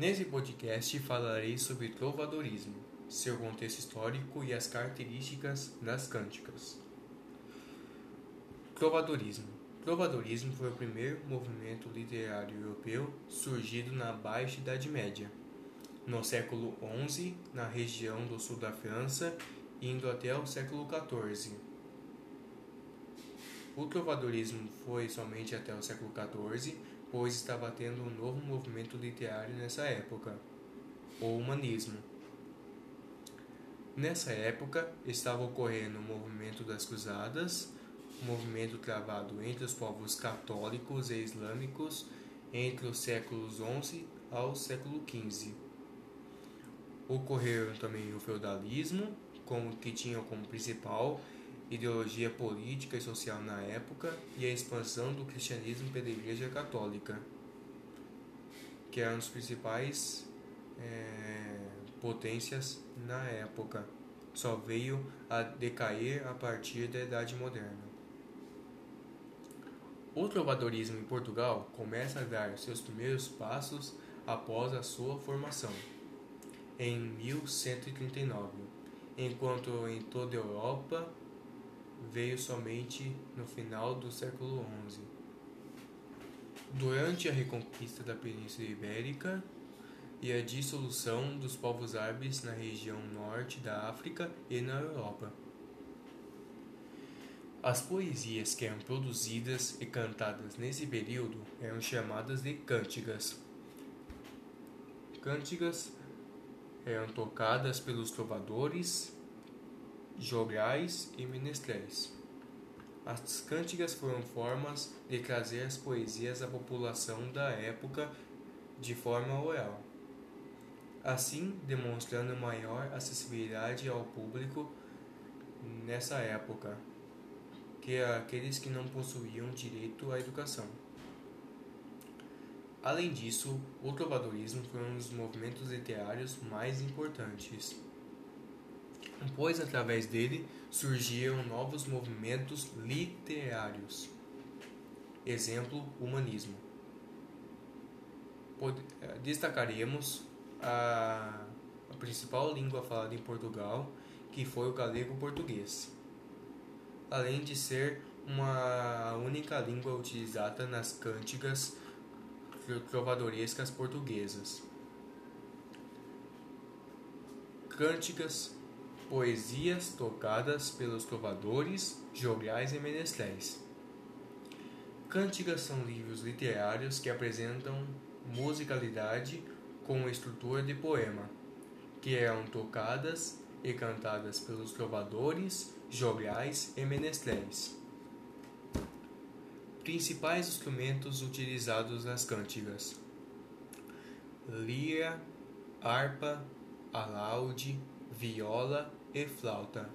Nesse podcast falarei sobre trovadorismo, seu contexto histórico e as características das cânticas. Trovadorismo. Trovadorismo foi o primeiro movimento literário europeu surgido na Baixa Idade Média, no século XI, na região do sul da França, indo até o século XIV. O trovadorismo foi somente até o século XIV, pois estava tendo um novo movimento literário nessa época, o humanismo. Nessa época estava ocorrendo o movimento das Cruzadas, movimento travado entre os povos católicos e islâmicos entre os séculos XI ao século XV. Ocorreram também o feudalismo, como que tinha como principal ideologia política e social na época, e a expansão do cristianismo pela Igreja Católica, que eram as principais é, potências na época. Só veio a decair a partir da Idade Moderna. O trovadorismo em Portugal começa a dar seus primeiros passos após a sua formação, em 1139, enquanto em toda a Europa veio somente no final do século XI. Durante a reconquista da Península Ibérica e a dissolução dos povos árabes na região norte da África e na Europa. As poesias que eram produzidas e cantadas nesse período eram chamadas de cântigas. Cântigas eram tocadas pelos trovadores jograis e menestréis. As cânticas foram formas de trazer as poesias à população da época de forma oral, assim demonstrando maior acessibilidade ao público nessa época que aqueles que não possuíam direito à educação. Além disso, o trovadorismo foi um dos movimentos literários mais importantes pois através dele surgiam novos movimentos literários. Exemplo, humanismo. Eh, destacaremos a, a principal língua falada em Portugal, que foi o galego-português, além de ser uma única língua utilizada nas cânticas trovadorescas portuguesas. Cânticas poesias tocadas pelos trovadores, jograis e menestréis. Cânticas são livros literários que apresentam musicalidade com estrutura de poema, que eram tocadas e cantadas pelos trovadores, jograis e menestréis. Principais instrumentos utilizados nas cânticas: lira, harpa, alaúde, viola e flauta.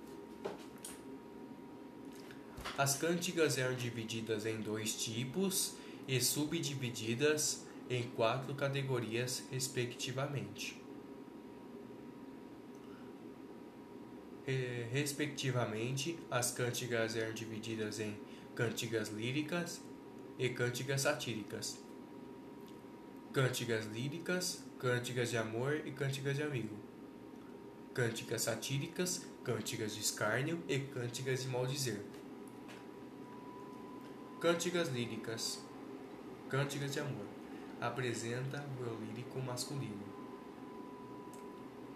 As cânticas eram divididas em dois tipos e subdivididas em quatro categorias, respectivamente. Respectivamente, as cânticas eram divididas em cânticas líricas e cânticas satíricas, cânticas líricas, cânticas de amor e cânticas de amigo cânticas satíricas, cânticas de escárnio e cânticas de maldizer. Cânticas líricas, cânticas de amor, apresenta o eu lírico masculino.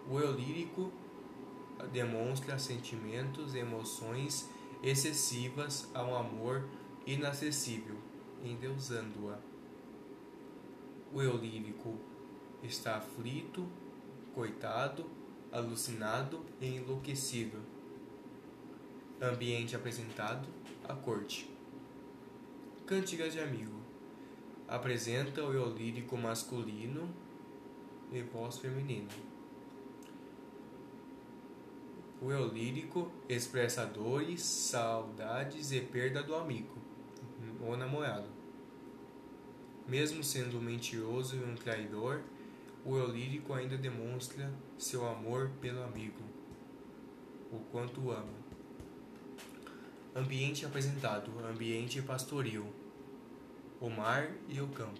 O eu lírico demonstra sentimentos e emoções excessivas a um amor inacessível, endeusando-a. O eu lírico está aflito, coitado alucinado e enlouquecido. Ambiente apresentado: a corte. Cânticas de amigo. Apresenta o eu lírico masculino e voz feminina. O eu lírico expressa dores, saudades e perda do amigo ou namorado. Mesmo sendo mentiroso e um traidor, o eu lírico ainda demonstra seu amor pelo amigo, o quanto o ama. Ambiente apresentado: ambiente pastoril, o mar e o campo.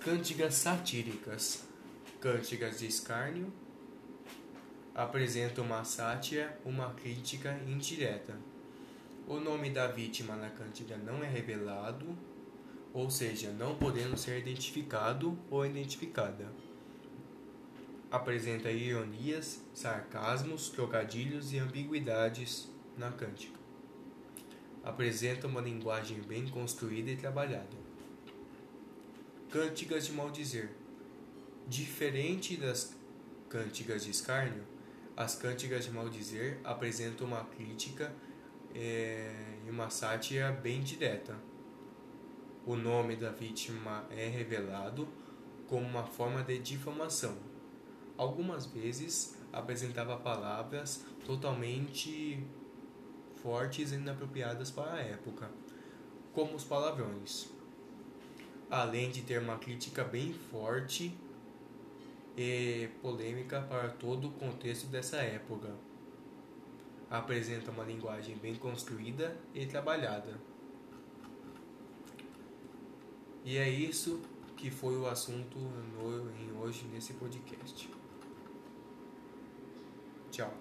Cântigas satíricas. Cântigas de escárnio apresenta uma sátira, uma crítica indireta. O nome da vítima na cântiga não é revelado, ou seja, não podendo ser identificado ou identificada. Apresenta ironias, sarcasmos, trocadilhos e ambiguidades na cântica. Apresenta uma linguagem bem construída e trabalhada. Cântigas de maldizer. Diferente das cântigas de escárnio, as cântigas de maldizer apresentam uma crítica é, e uma sátira bem direta. O nome da vítima é revelado como uma forma de difamação. Algumas vezes apresentava palavras totalmente fortes e inapropriadas para a época, como os palavrões. Além de ter uma crítica bem forte e polêmica para todo o contexto dessa época. Apresenta uma linguagem bem construída e trabalhada. E é isso que foi o assunto no, em hoje nesse podcast. Tchau.